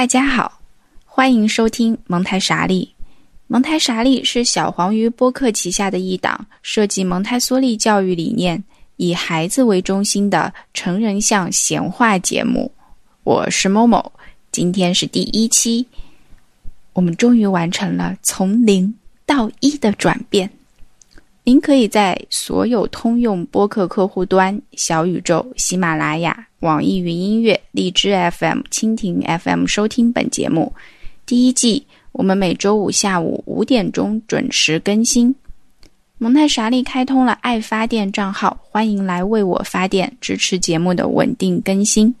大家好，欢迎收听蒙台傻利。蒙台傻利是小黄鱼播客旗下的一档涉及蒙台梭利教育理念、以孩子为中心的成人向闲话节目。我是某某，今天是第一期，我们终于完成了从零到一的转变。您可以在所有通用播客客户端、小宇宙、喜马拉雅、网易云音乐、荔枝 FM、蜻蜓 FM 收听本节目。第一季。我们每周五下午五点钟准时更新。蒙太莎利开通了爱发电账号，欢迎来为我发电，支持节目的稳定更新。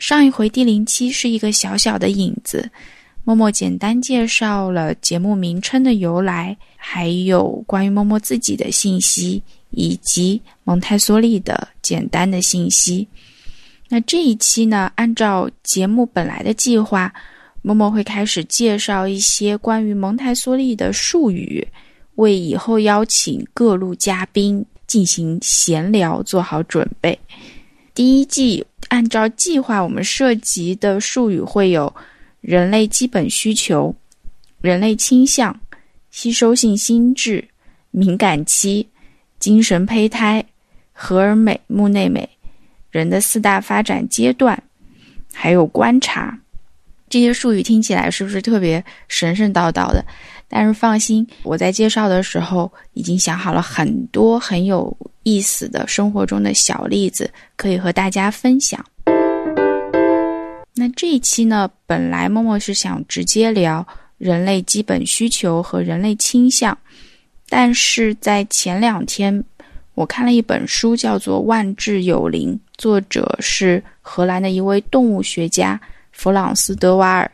上一回第零七是一个小小的影子，默默简单介绍了节目名称的由来，还有关于默默自己的信息，以及蒙台梭利的简单的信息。那这一期呢，按照节目本来的计划。默默会开始介绍一些关于蒙台梭利的术语，为以后邀请各路嘉宾进行闲聊做好准备。第一季按照计划，我们涉及的术语会有人类基本需求、人类倾向、吸收性心智、敏感期、精神胚胎、荷尔美、木内美、人的四大发展阶段，还有观察。这些术语听起来是不是特别神神叨叨的？但是放心，我在介绍的时候已经想好了很多很有意思的生活中的小例子，可以和大家分享。那这一期呢，本来默默是想直接聊人类基本需求和人类倾向，但是在前两天我看了一本书，叫做《万智有灵》，作者是荷兰的一位动物学家。弗朗斯·德瓦尔，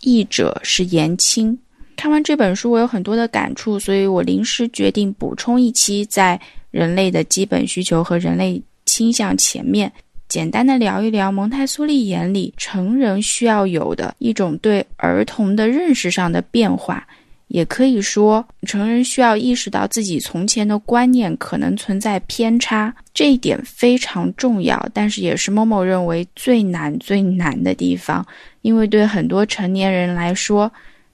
译者是严青。看完这本书，我有很多的感触，所以我临时决定补充一期，在人类的基本需求和人类倾向前面，简单的聊一聊蒙台梭利眼里成人需要有的一种对儿童的认识上的变化。也可以说，成人需要意识到自己从前的观念可能存在偏差，这一点非常重要，但是也是某某认为最难最难的地方。因为对很多成年人来说，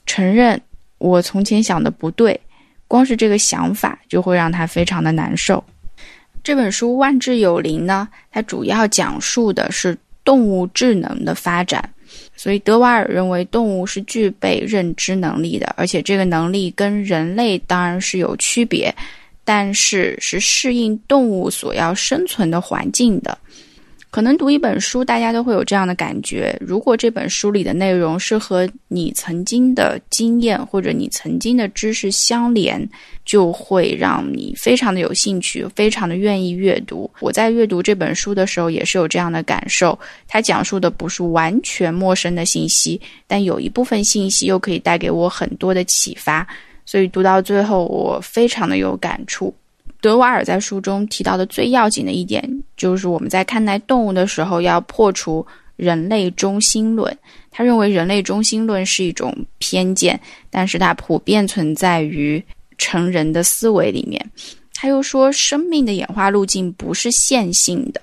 承认我从前想的不对，光是这个想法就会让他非常的难受。这本书《万智有灵》呢，它主要讲述的是动物智能的发展。所以，德瓦尔认为动物是具备认知能力的，而且这个能力跟人类当然是有区别，但是是适应动物所要生存的环境的。可能读一本书，大家都会有这样的感觉：如果这本书里的内容是和你曾经的经验或者你曾经的知识相连，就会让你非常的有兴趣，非常的愿意阅读。我在阅读这本书的时候也是有这样的感受。它讲述的不是完全陌生的信息，但有一部分信息又可以带给我很多的启发。所以读到最后，我非常的有感触。德瓦尔在书中提到的最要紧的一点，就是我们在看待动物的时候，要破除人类中心论。他认为人类中心论是一种偏见，但是它普遍存在于成人的思维里面。他又说，生命的演化路径不是线性的。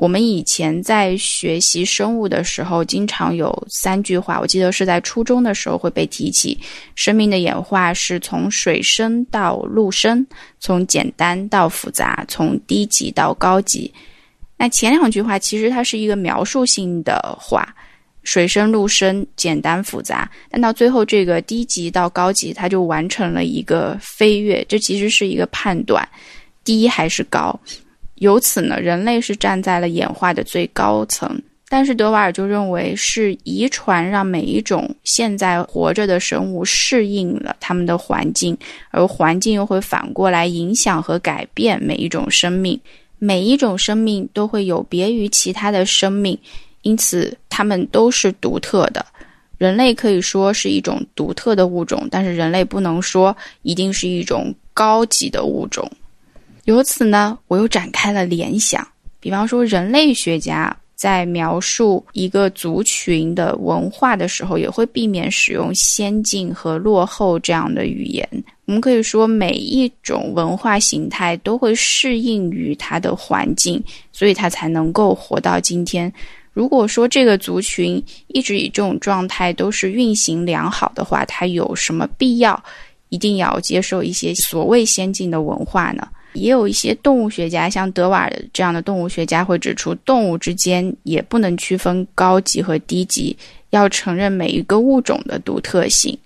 我们以前在学习生物的时候，经常有三句话，我记得是在初中的时候会被提起：生命的演化是从水生到陆生，从简单到复杂，从低级到高级。那前两句话其实它是一个描述性的话，水生、陆生、简单、复杂，但到最后这个低级到高级，它就完成了一个飞跃。这其实是一个判断，低还是高。由此呢，人类是站在了演化的最高层，但是德瓦尔就认为是遗传让每一种现在活着的生物适应了他们的环境，而环境又会反过来影响和改变每一种生命，每一种生命都会有别于其他的生命，因此它们都是独特的。人类可以说是一种独特的物种，但是人类不能说一定是一种高级的物种。由此呢，我又展开了联想。比方说，人类学家在描述一个族群的文化的时候，也会避免使用先进和落后这样的语言。我们可以说，每一种文化形态都会适应于它的环境，所以它才能够活到今天。如果说这个族群一直以这种状态都是运行良好的话，它有什么必要一定要接受一些所谓先进的文化呢？也有一些动物学家，像德瓦尔这样的动物学家会指出，动物之间也不能区分高级和低级，要承认每一个物种的独特性。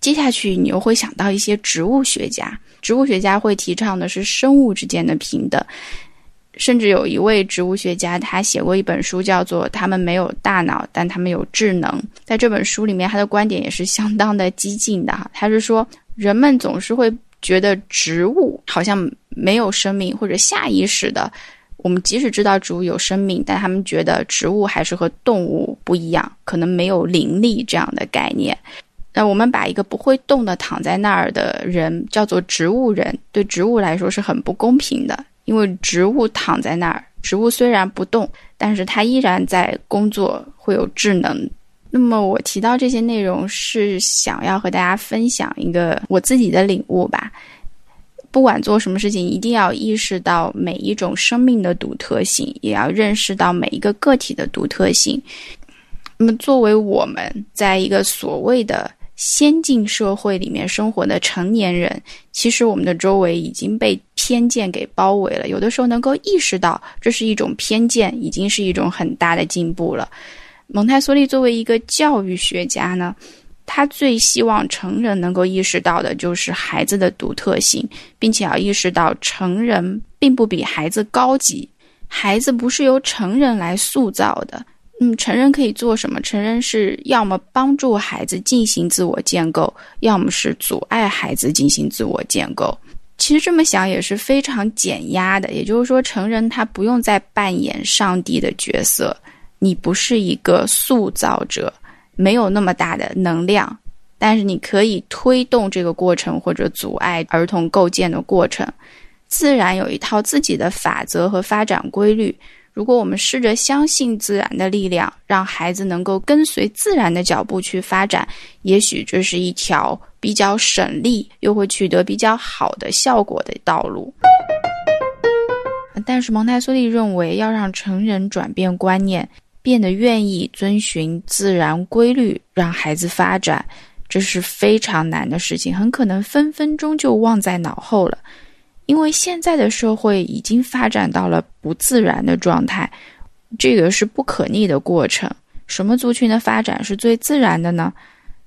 接下去，你又会想到一些植物学家，植物学家会提倡的是生物之间的平等。甚至有一位植物学家，他写过一本书，叫做《他们没有大脑，但他们有智能》。在这本书里面，他的观点也是相当的激进的哈。他是说，人们总是会觉得植物好像没有生命，或者下意识的，我们即使知道植物有生命，但他们觉得植物还是和动物不一样，可能没有灵力这样的概念。那我们把一个不会动的躺在那儿的人叫做植物人，对植物来说是很不公平的。因为植物躺在那儿，植物虽然不动，但是它依然在工作，会有智能。那么我提到这些内容，是想要和大家分享一个我自己的领悟吧。不管做什么事情，一定要意识到每一种生命的独特性，也要认识到每一个个体的独特性。那么，作为我们在一个所谓的。先进社会里面生活的成年人，其实我们的周围已经被偏见给包围了。有的时候能够意识到这是一种偏见，已经是一种很大的进步了。蒙台梭利作为一个教育学家呢，他最希望成人能够意识到的就是孩子的独特性，并且要意识到成人并不比孩子高级，孩子不是由成人来塑造的。嗯，成人可以做什么？成人是要么帮助孩子进行自我建构，要么是阻碍孩子进行自我建构。其实这么想也是非常减压的。也就是说，成人他不用再扮演上帝的角色，你不是一个塑造者，没有那么大的能量，但是你可以推动这个过程或者阻碍儿童构建的过程。自然有一套自己的法则和发展规律。如果我们试着相信自然的力量，让孩子能够跟随自然的脚步去发展，也许这是一条比较省力又会取得比较好的效果的道路。但是蒙台梭利认为，要让成人转变观念，变得愿意遵循自然规律，让孩子发展，这是非常难的事情，很可能分分钟就忘在脑后了。因为现在的社会已经发展到了不自然的状态，这个是不可逆的过程。什么族群的发展是最自然的呢？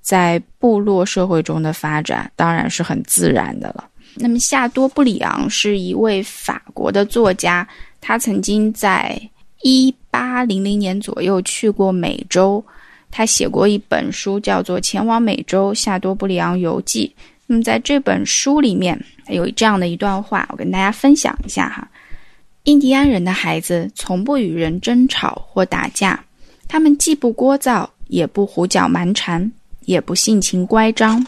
在部落社会中的发展当然是很自然的了。那么夏多布里昂是一位法国的作家，他曾经在一八零零年左右去过美洲，他写过一本书叫做《前往美洲：夏多布里昂游记》。那么在这本书里面。有这样的一段话，我跟大家分享一下哈。印第安人的孩子从不与人争吵或打架，他们既不聒噪，也不胡搅蛮缠，也不性情乖张。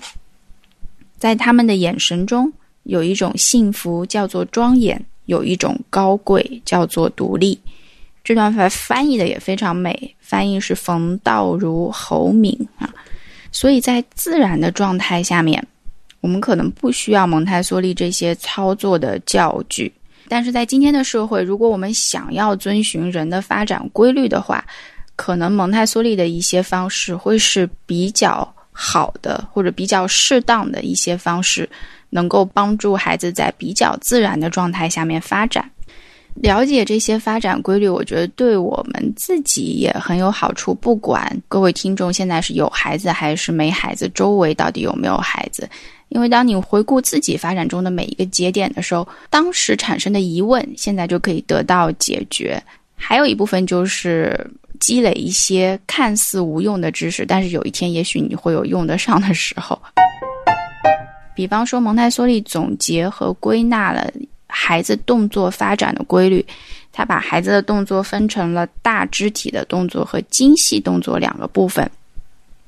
在他们的眼神中，有一种幸福叫做庄严，有一种高贵叫做独立。这段话翻译的也非常美，翻译是冯道如、侯敏啊。所以在自然的状态下面。我们可能不需要蒙台梭利这些操作的教具，但是在今天的社会，如果我们想要遵循人的发展规律的话，可能蒙台梭利的一些方式会是比较好的，或者比较适当的一些方式，能够帮助孩子在比较自然的状态下面发展。了解这些发展规律，我觉得对我们自己也很有好处。不管各位听众现在是有孩子还是没孩子，周围到底有没有孩子。因为当你回顾自己发展中的每一个节点的时候，当时产生的疑问，现在就可以得到解决。还有一部分就是积累一些看似无用的知识，但是有一天也许你会有用得上的时候。比方说，蒙台梭利总结和归纳了孩子动作发展的规律，他把孩子的动作分成了大肢体的动作和精细动作两个部分。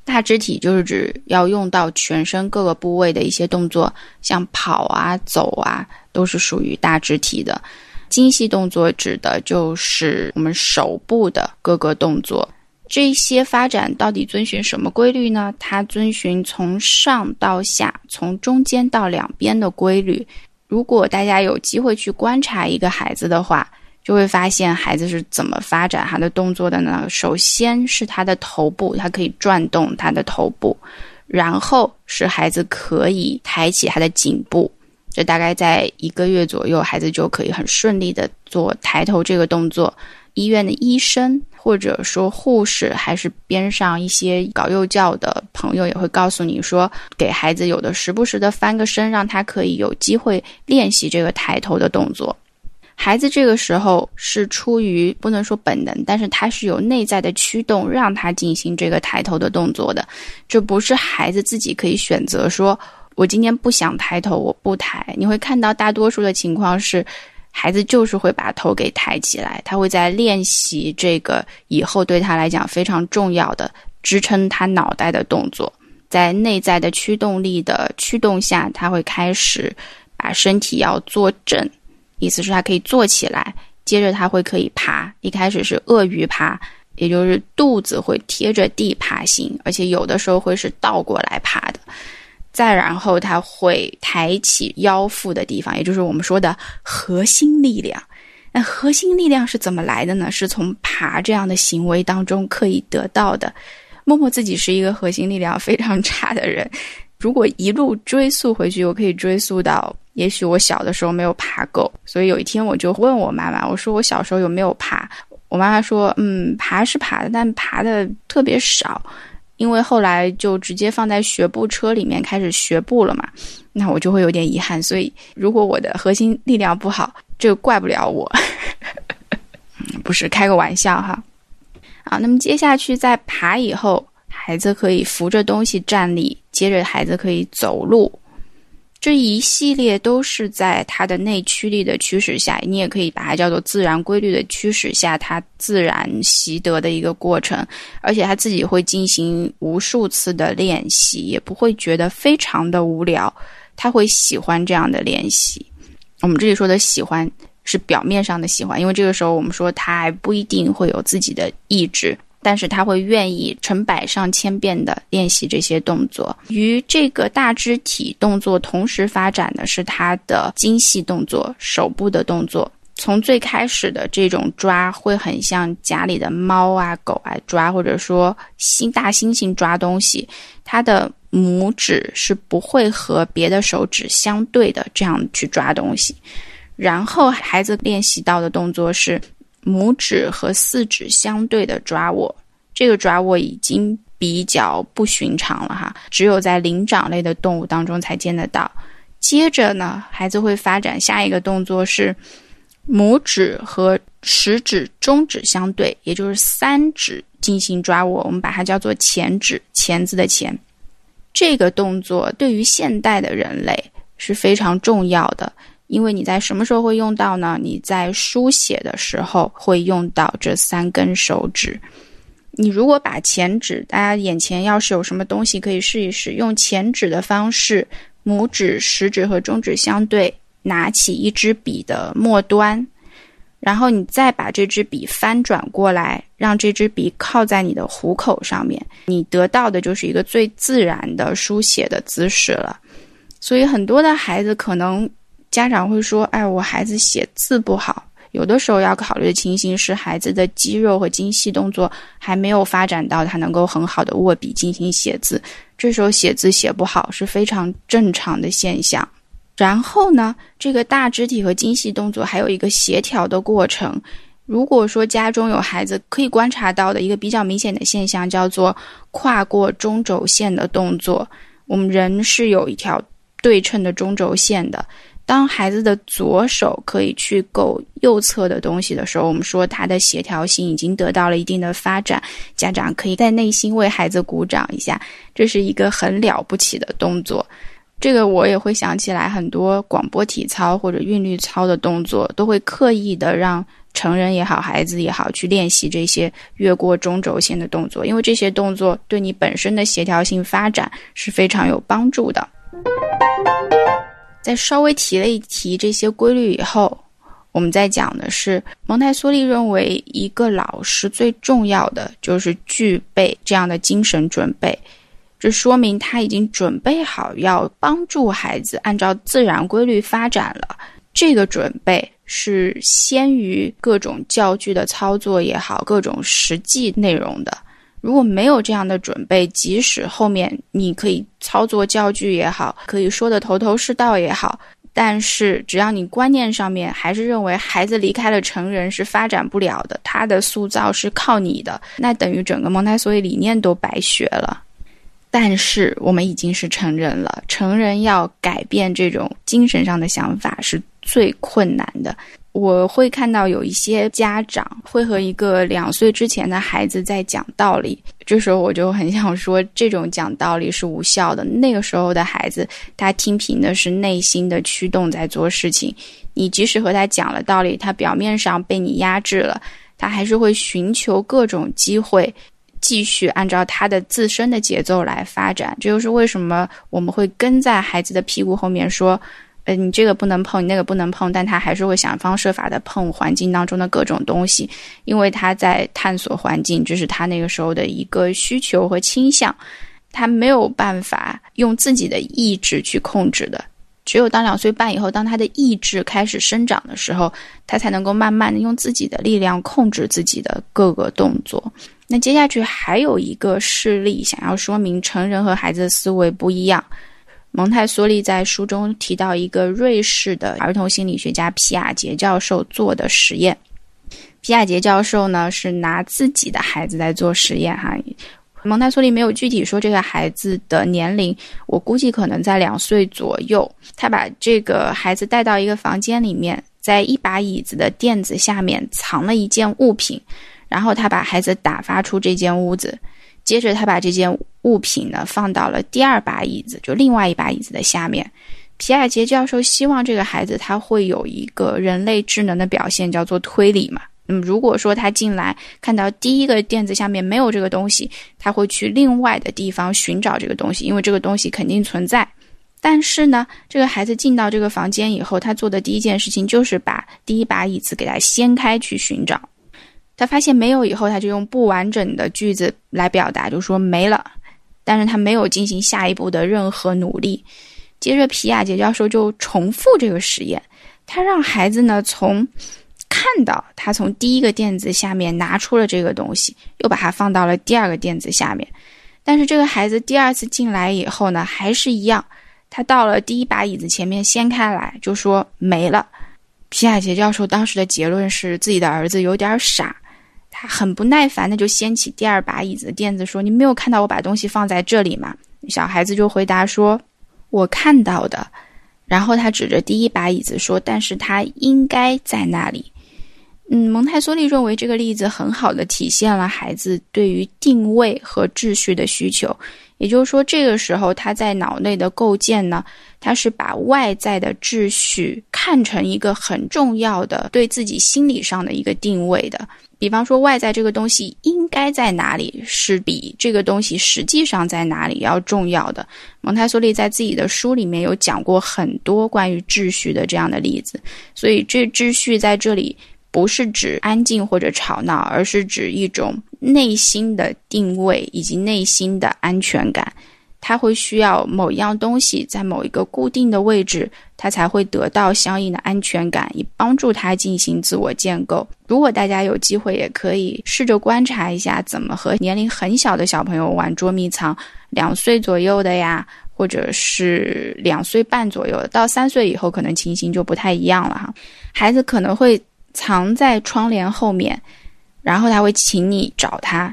大肢体就是指要用到全身各个部位的一些动作，像跑啊、走啊，都是属于大肢体的。精细动作指的就是我们手部的各个动作。这些发展到底遵循什么规律呢？它遵循从上到下、从中间到两边的规律。如果大家有机会去观察一个孩子的话，就会发现孩子是怎么发展他的动作的呢？首先是他的头部，他可以转动他的头部，然后是孩子可以抬起他的颈部。这大概在一个月左右，孩子就可以很顺利的做抬头这个动作。医院的医生或者说护士，还是边上一些搞幼教的朋友，也会告诉你说，给孩子有的时不时的翻个身，让他可以有机会练习这个抬头的动作。孩子这个时候是出于不能说本能，但是他是有内在的驱动，让他进行这个抬头的动作的。这不是孩子自己可以选择说，我今天不想抬头，我不抬。你会看到大多数的情况是，孩子就是会把头给抬起来，他会在练习这个以后对他来讲非常重要的支撑他脑袋的动作，在内在的驱动力的驱动下，他会开始把身体要坐正。意思是他可以坐起来，接着他会可以爬。一开始是鳄鱼爬，也就是肚子会贴着地爬行，而且有的时候会是倒过来爬的。再然后，它会抬起腰腹的地方，也就是我们说的核心力量。那核心力量是怎么来的呢？是从爬这样的行为当中可以得到的。默默自己是一个核心力量非常差的人，如果一路追溯回去，我可以追溯到。也许我小的时候没有爬够，所以有一天我就问我妈妈，我说我小时候有没有爬？我妈妈说，嗯，爬是爬的，但爬的特别少，因为后来就直接放在学步车里面开始学步了嘛。那我就会有点遗憾。所以如果我的核心力量不好，这怪不了我。不是开个玩笑哈。啊，那么接下去在爬以后，孩子可以扶着东西站立，接着孩子可以走路。这一系列都是在它的内驱力的驱使下，你也可以把它叫做自然规律的驱使下，它自然习得的一个过程。而且他自己会进行无数次的练习，也不会觉得非常的无聊。他会喜欢这样的练习。我们这里说的喜欢是表面上的喜欢，因为这个时候我们说他还不一定会有自己的意志。但是他会愿意成百上千遍的练习这些动作。与这个大肢体动作同时发展的是他的精细动作，手部的动作。从最开始的这种抓，会很像家里的猫啊、狗啊抓，或者说猩大猩猩抓东西，他的拇指是不会和别的手指相对的，这样去抓东西。然后孩子练习到的动作是。拇指和四指相对的抓握，这个抓握已经比较不寻常了哈，只有在灵长类的动物当中才见得到。接着呢，孩子会发展下一个动作是拇指和食指、中指相对，也就是三指进行抓握，我们把它叫做钳指，钳子的钳。这个动作对于现代的人类是非常重要的。因为你在什么时候会用到呢？你在书写的时候会用到这三根手指。你如果把前指，大家眼前要是有什么东西，可以试一试，用前指的方式，拇指、食指和中指相对，拿起一支笔的末端，然后你再把这支笔翻转过来，让这支笔靠在你的虎口上面，你得到的就是一个最自然的书写的姿势了。所以很多的孩子可能。家长会说：“哎，我孩子写字不好。”有的时候要考虑的情形是，孩子的肌肉和精细动作还没有发展到他能够很好的握笔进行写字。这时候写字写不好是非常正常的现象。然后呢，这个大肢体和精细动作还有一个协调的过程。如果说家中有孩子，可以观察到的一个比较明显的现象叫做跨过中轴线的动作。我们人是有一条对称的中轴线的。当孩子的左手可以去够右侧的东西的时候，我们说他的协调性已经得到了一定的发展。家长可以在内心为孩子鼓掌一下，这是一个很了不起的动作。这个我也会想起来，很多广播体操或者韵律操的动作，都会刻意的让成人也好，孩子也好去练习这些越过中轴线的动作，因为这些动作对你本身的协调性发展是非常有帮助的。在稍微提了一提这些规律以后，我们在讲的是蒙台梭利认为一个老师最重要的就是具备这样的精神准备，这说明他已经准备好要帮助孩子按照自然规律发展了。这个准备是先于各种教具的操作也好，各种实际内容的。如果没有这样的准备，即使后面你可以操作教具也好，可以说的头头是道也好，但是只要你观念上面还是认为孩子离开了成人是发展不了的，他的塑造是靠你的，那等于整个蒙台梭利理念都白学了。但是我们已经是成人了，成人要改变这种精神上的想法是最困难的。我会看到有一些家长会和一个两岁之前的孩子在讲道理，这时候我就很想说，这种讲道理是无效的。那个时候的孩子，他听凭的是内心的驱动在做事情。你即使和他讲了道理，他表面上被你压制了，他还是会寻求各种机会，继续按照他的自身的节奏来发展。这就是为什么我们会跟在孩子的屁股后面说。呃，你这个不能碰，你那个不能碰，但他还是会想方设法的碰环境当中的各种东西，因为他在探索环境，这是他那个时候的一个需求和倾向，他没有办法用自己的意志去控制的，只有当两岁半以后，当他的意志开始生长的时候，他才能够慢慢的用自己的力量控制自己的各个动作。那接下去还有一个事例，想要说明成人和孩子的思维不一样。蒙台梭利在书中提到一个瑞士的儿童心理学家皮亚杰教授做的实验。皮亚杰教授呢是拿自己的孩子在做实验哈。蒙台梭利没有具体说这个孩子的年龄，我估计可能在两岁左右。他把这个孩子带到一个房间里面，在一把椅子的垫子下面藏了一件物品，然后他把孩子打发出这间屋子。接着，他把这件物品呢放到了第二把椅子，就另外一把椅子的下面。皮亚杰教授希望这个孩子他会有一个人类智能的表现，叫做推理嘛。那么，如果说他进来看到第一个垫子下面没有这个东西，他会去另外的地方寻找这个东西，因为这个东西肯定存在。但是呢，这个孩子进到这个房间以后，他做的第一件事情就是把第一把椅子给他掀开去寻找。他发现没有以后，他就用不完整的句子来表达，就说没了。但是他没有进行下一步的任何努力。接着，皮亚杰教授就重复这个实验，他让孩子呢从看到他从第一个垫子下面拿出了这个东西，又把它放到了第二个垫子下面。但是这个孩子第二次进来以后呢，还是一样，他到了第一把椅子前面掀开来，就说没了。皮亚杰教授当时的结论是自己的儿子有点傻。他很不耐烦的就掀起第二把椅子的垫子说：“你没有看到我把东西放在这里吗？”小孩子就回答说：“我看到的。”然后他指着第一把椅子说：“但是他应该在那里。”嗯，蒙台梭利认为这个例子很好的体现了孩子对于定位和秩序的需求。也就是说，这个时候他在脑内的构建呢，他是把外在的秩序看成一个很重要的对自己心理上的一个定位的。比方说，外在这个东西应该在哪里，是比这个东西实际上在哪里要重要的。蒙台梭利在自己的书里面有讲过很多关于秩序的这样的例子，所以这秩序在这里不是指安静或者吵闹，而是指一种内心的定位以及内心的安全感。他会需要某一样东西在某一个固定的位置，他才会得到相应的安全感，以帮助他进行自我建构。如果大家有机会，也可以试着观察一下，怎么和年龄很小的小朋友玩捉迷藏，两岁左右的呀，或者是两岁半左右，到三岁以后，可能情形就不太一样了哈。孩子可能会藏在窗帘后面，然后他会请你找他。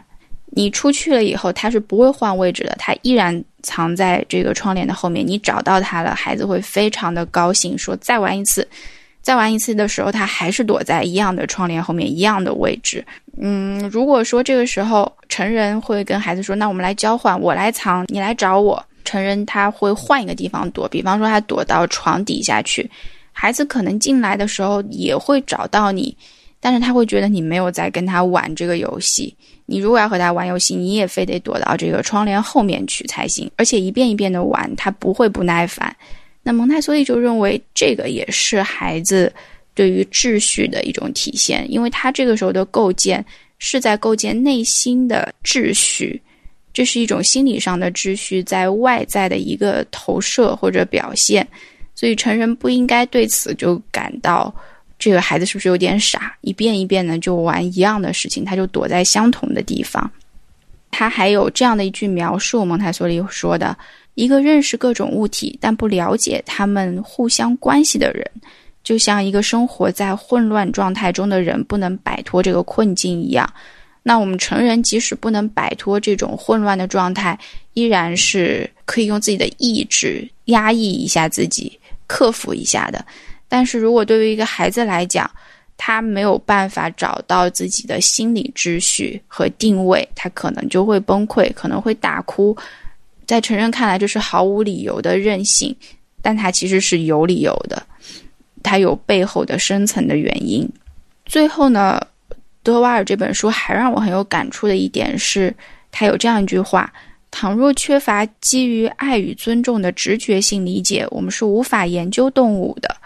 你出去了以后，他是不会换位置的，他依然。藏在这个窗帘的后面，你找到他了，孩子会非常的高兴，说再玩一次，再玩一次的时候，他还是躲在一样的窗帘后面，一样的位置。嗯，如果说这个时候成人会跟孩子说，那我们来交换，我来藏，你来找我。成人他会换一个地方躲，比方说他躲到床底下去，孩子可能进来的时候也会找到你，但是他会觉得你没有在跟他玩这个游戏。你如果要和他玩游戏，你也非得躲到这个窗帘后面去才行，而且一遍一遍的玩，他不会不耐烦。那蒙台梭利就认为这个也是孩子对于秩序的一种体现，因为他这个时候的构建是在构建内心的秩序，这是一种心理上的秩序在外在的一个投射或者表现，所以成人不应该对此就感到。这个孩子是不是有点傻，一遍一遍的就玩一样的事情，他就躲在相同的地方。他还有这样的一句描述，蒙台梭利说的：“一个认识各种物体但不了解他们互相关系的人，就像一个生活在混乱状态中的人不能摆脱这个困境一样。那我们成人即使不能摆脱这种混乱的状态，依然是可以用自己的意志压抑一下自己，克服一下的。但是如果对于一个孩子来讲，他没有办法找到自己的心理秩序和定位，他可能就会崩溃，可能会大哭。在成人看来，这是毫无理由的任性，但他其实是有理由的，他有背后的深层的原因。最后呢，德瓦尔这本书还让我很有感触的一点是，他有这样一句话：倘若缺乏基于爱与尊重的直觉性理解，我们是无法研究动物的。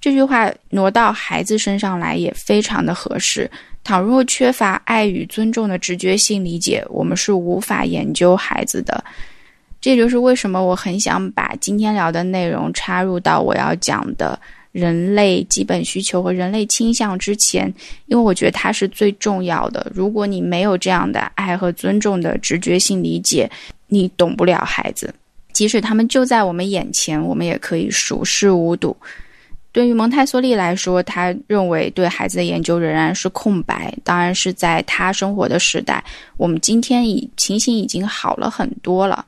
这句话挪到孩子身上来也非常的合适。倘若缺乏爱与尊重的直觉性理解，我们是无法研究孩子的。这就是为什么我很想把今天聊的内容插入到我要讲的人类基本需求和人类倾向之前，因为我觉得它是最重要的。如果你没有这样的爱和尊重的直觉性理解，你懂不了孩子。即使他们就在我们眼前，我们也可以熟视无睹。对于蒙台梭利来说，他认为对孩子的研究仍然是空白。当然是在他生活的时代，我们今天已情形已经好了很多了。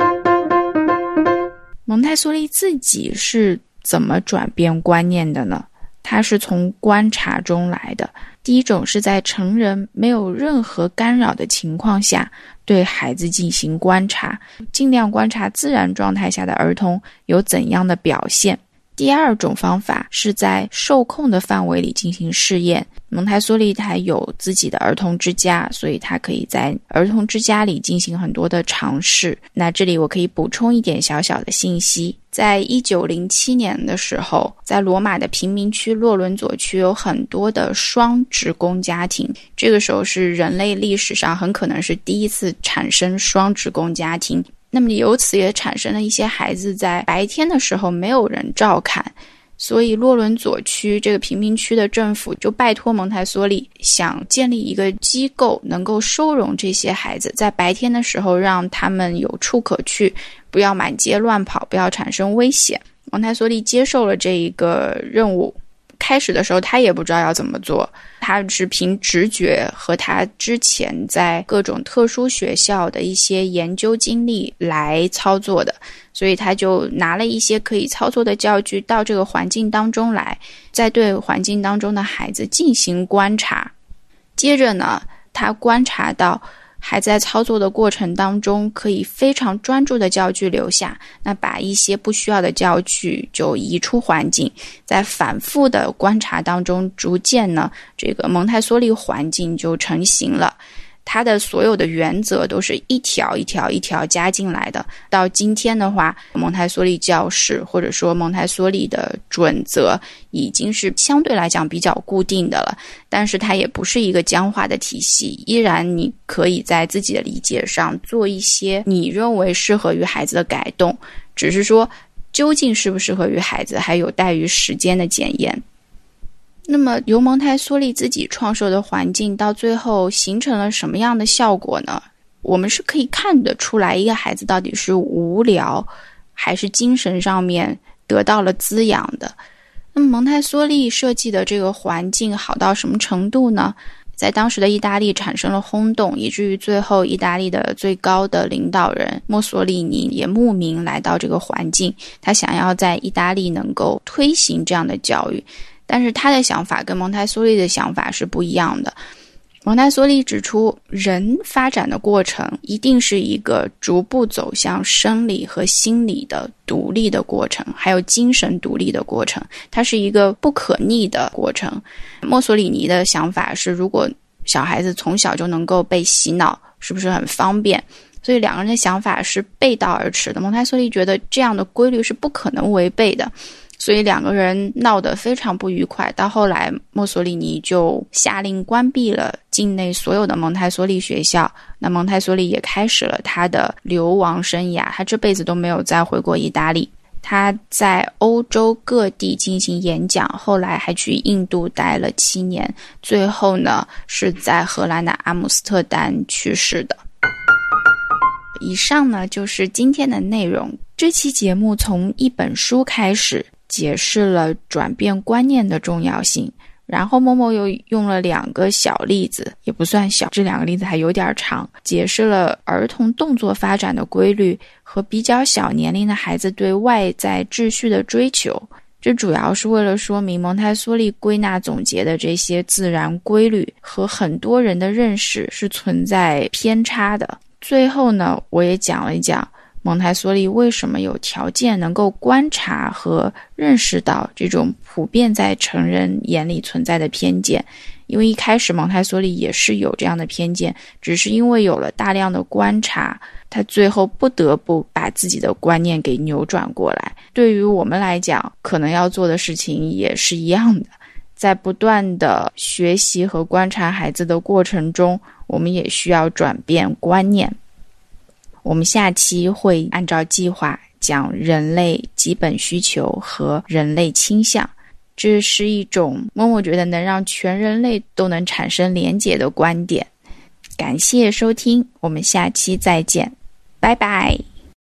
蒙台梭利自己是怎么转变观念的呢？它是从观察中来的。第一种是在成人没有任何干扰的情况下，对孩子进行观察，尽量观察自然状态下的儿童有怎样的表现。第二种方法是在受控的范围里进行试验。蒙台梭利他有自己的儿童之家，所以他可以在儿童之家里进行很多的尝试。那这里我可以补充一点小小的信息：在一九零七年的时候，在罗马的贫民区洛伦佐区有很多的双职工家庭。这个时候是人类历史上很可能是第一次产生双职工家庭。那么由此也产生了一些孩子在白天的时候没有人照看，所以洛伦佐区这个贫民区的政府就拜托蒙台梭利想建立一个机构，能够收容这些孩子，在白天的时候让他们有处可去，不要满街乱跑，不要产生危险。蒙台梭利接受了这一个任务。开始的时候，他也不知道要怎么做，他是凭直觉和他之前在各种特殊学校的一些研究经历来操作的，所以他就拿了一些可以操作的教具到这个环境当中来，再对环境当中的孩子进行观察。接着呢，他观察到。还在操作的过程当中，可以非常专注的教具留下，那把一些不需要的教具就移出环境。在反复的观察当中，逐渐呢，这个蒙台梭利环境就成型了。它的所有的原则都是一条一条一条加进来的。到今天的话，蒙台梭利教室或者说蒙台梭利的准则已经是相对来讲比较固定的了。但是它也不是一个僵化的体系，依然你可以在自己的理解上做一些你认为适合于孩子的改动。只是说，究竟适不适合于孩子，还有待于时间的检验。那么，由蒙台梭利自己创设的环境，到最后形成了什么样的效果呢？我们是可以看得出来，一个孩子到底是无聊，还是精神上面得到了滋养的。那么，蒙台梭利设计的这个环境好到什么程度呢？在当时的意大利产生了轰动，以至于最后意大利的最高的领导人墨索里尼也慕名来到这个环境，他想要在意大利能够推行这样的教育。但是他的想法跟蒙台梭利的想法是不一样的。蒙台梭利指出，人发展的过程一定是一个逐步走向生理和心理的独立的过程，还有精神独立的过程，它是一个不可逆的过程。墨索里尼的想法是，如果小孩子从小就能够被洗脑，是不是很方便？所以两个人的想法是背道而驰的。蒙台梭利觉得这样的规律是不可能违背的。所以两个人闹得非常不愉快，到后来墨索里尼就下令关闭了境内所有的蒙台梭利学校。那蒙台梭利也开始了他的流亡生涯，他这辈子都没有再回过意大利。他在欧洲各地进行演讲，后来还去印度待了七年，最后呢是在荷兰的阿姆斯特丹去世的。以上呢就是今天的内容。这期节目从一本书开始，解释了转变观念的重要性。然后某某又用了两个小例子，也不算小，这两个例子还有点长，解释了儿童动作发展的规律和比较小年龄的孩子对外在秩序的追求。这主要是为了说明蒙台梭利归纳总结的这些自然规律和很多人的认识是存在偏差的。最后呢，我也讲了一讲。蒙台梭利为什么有条件能够观察和认识到这种普遍在成人眼里存在的偏见？因为一开始蒙台梭利也是有这样的偏见，只是因为有了大量的观察，他最后不得不把自己的观念给扭转过来。对于我们来讲，可能要做的事情也是一样的，在不断的学习和观察孩子的过程中，我们也需要转变观念。我们下期会按照计划讲人类基本需求和人类倾向，这是一种默默觉得能让全人类都能产生连结的观点。感谢收听，我们下期再见，拜拜。